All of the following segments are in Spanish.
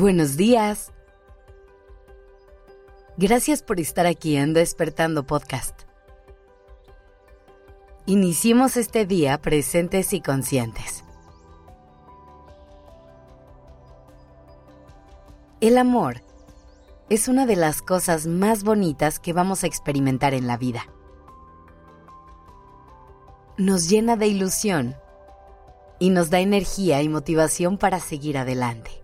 Buenos días. Gracias por estar aquí en Despertando Podcast. Iniciemos este día presentes y conscientes. El amor es una de las cosas más bonitas que vamos a experimentar en la vida. Nos llena de ilusión y nos da energía y motivación para seguir adelante.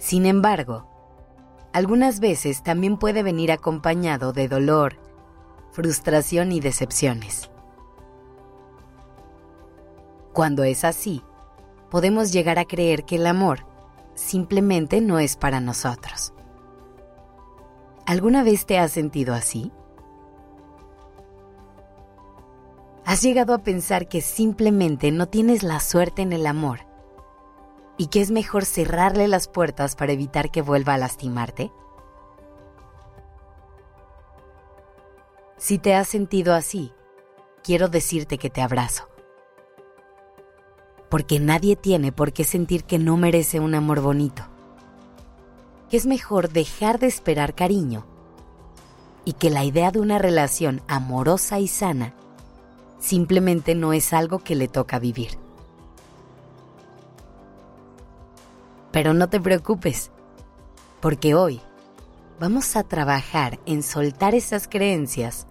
Sin embargo, algunas veces también puede venir acompañado de dolor, frustración y decepciones. Cuando es así, podemos llegar a creer que el amor simplemente no es para nosotros. ¿Alguna vez te has sentido así? ¿Has llegado a pensar que simplemente no tienes la suerte en el amor y que es mejor cerrarle las puertas para evitar que vuelva a lastimarte? Si te has sentido así, quiero decirte que te abrazo. Porque nadie tiene por qué sentir que no merece un amor bonito. Que es mejor dejar de esperar cariño y que la idea de una relación amorosa y sana simplemente no es algo que le toca vivir. Pero no te preocupes, porque hoy vamos a trabajar en soltar esas creencias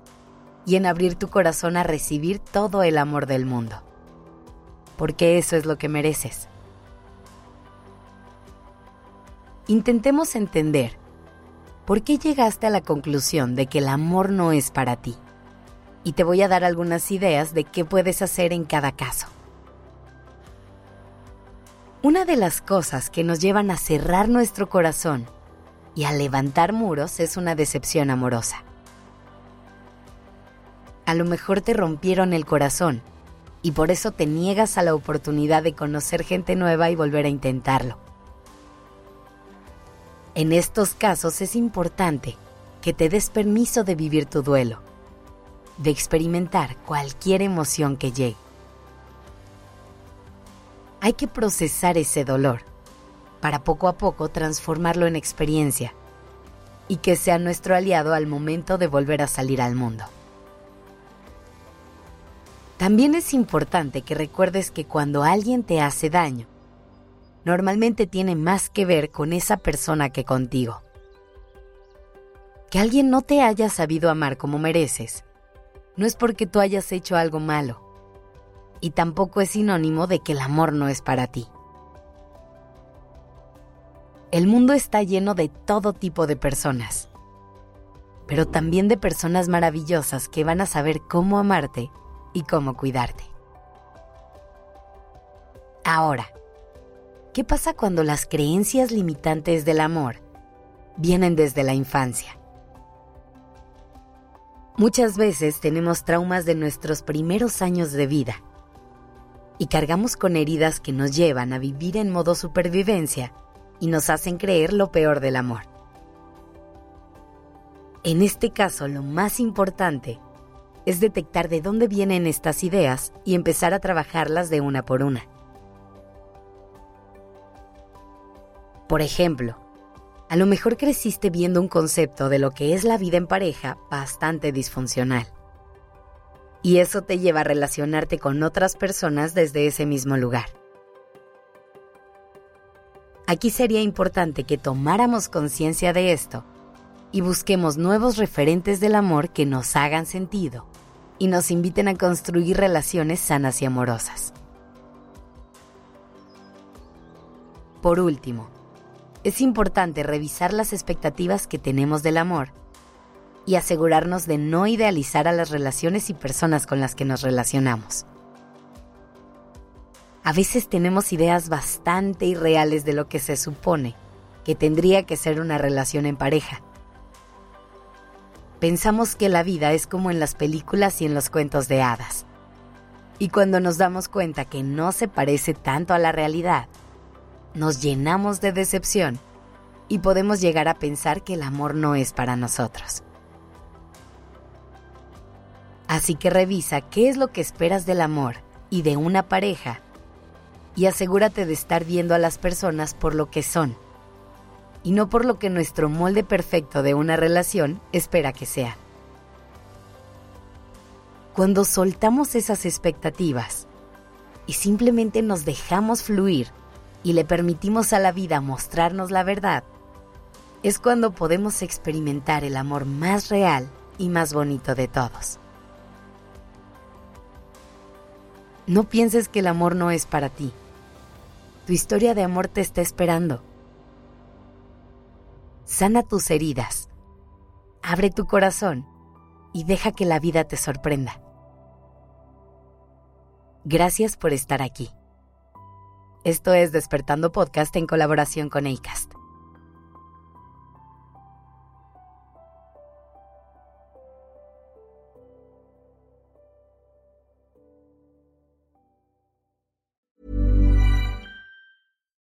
y en abrir tu corazón a recibir todo el amor del mundo, porque eso es lo que mereces. Intentemos entender por qué llegaste a la conclusión de que el amor no es para ti, y te voy a dar algunas ideas de qué puedes hacer en cada caso. Una de las cosas que nos llevan a cerrar nuestro corazón y a levantar muros es una decepción amorosa. A lo mejor te rompieron el corazón y por eso te niegas a la oportunidad de conocer gente nueva y volver a intentarlo. En estos casos es importante que te des permiso de vivir tu duelo, de experimentar cualquier emoción que llegue hay que procesar ese dolor para poco a poco transformarlo en experiencia y que sea nuestro aliado al momento de volver a salir al mundo. También es importante que recuerdes que cuando alguien te hace daño, normalmente tiene más que ver con esa persona que contigo. Que alguien no te haya sabido amar como mereces, no es porque tú hayas hecho algo malo, y tampoco es sinónimo de que el amor no es para ti. El mundo está lleno de todo tipo de personas, pero también de personas maravillosas que van a saber cómo amarte y cómo cuidarte. Ahora, ¿qué pasa cuando las creencias limitantes del amor vienen desde la infancia? Muchas veces tenemos traumas de nuestros primeros años de vida y cargamos con heridas que nos llevan a vivir en modo supervivencia y nos hacen creer lo peor del amor. En este caso, lo más importante es detectar de dónde vienen estas ideas y empezar a trabajarlas de una por una. Por ejemplo, a lo mejor creciste viendo un concepto de lo que es la vida en pareja bastante disfuncional y eso te lleva a relacionarte con otras personas desde ese mismo lugar. Aquí sería importante que tomáramos conciencia de esto y busquemos nuevos referentes del amor que nos hagan sentido y nos inviten a construir relaciones sanas y amorosas. Por último, es importante revisar las expectativas que tenemos del amor y asegurarnos de no idealizar a las relaciones y personas con las que nos relacionamos. A veces tenemos ideas bastante irreales de lo que se supone que tendría que ser una relación en pareja. Pensamos que la vida es como en las películas y en los cuentos de hadas. Y cuando nos damos cuenta que no se parece tanto a la realidad, nos llenamos de decepción y podemos llegar a pensar que el amor no es para nosotros. Así que revisa qué es lo que esperas del amor y de una pareja y asegúrate de estar viendo a las personas por lo que son y no por lo que nuestro molde perfecto de una relación espera que sea. Cuando soltamos esas expectativas y simplemente nos dejamos fluir y le permitimos a la vida mostrarnos la verdad, es cuando podemos experimentar el amor más real y más bonito de todos. No pienses que el amor no es para ti. Tu historia de amor te está esperando. Sana tus heridas. Abre tu corazón y deja que la vida te sorprenda. Gracias por estar aquí. Esto es Despertando Podcast en colaboración con ACAST.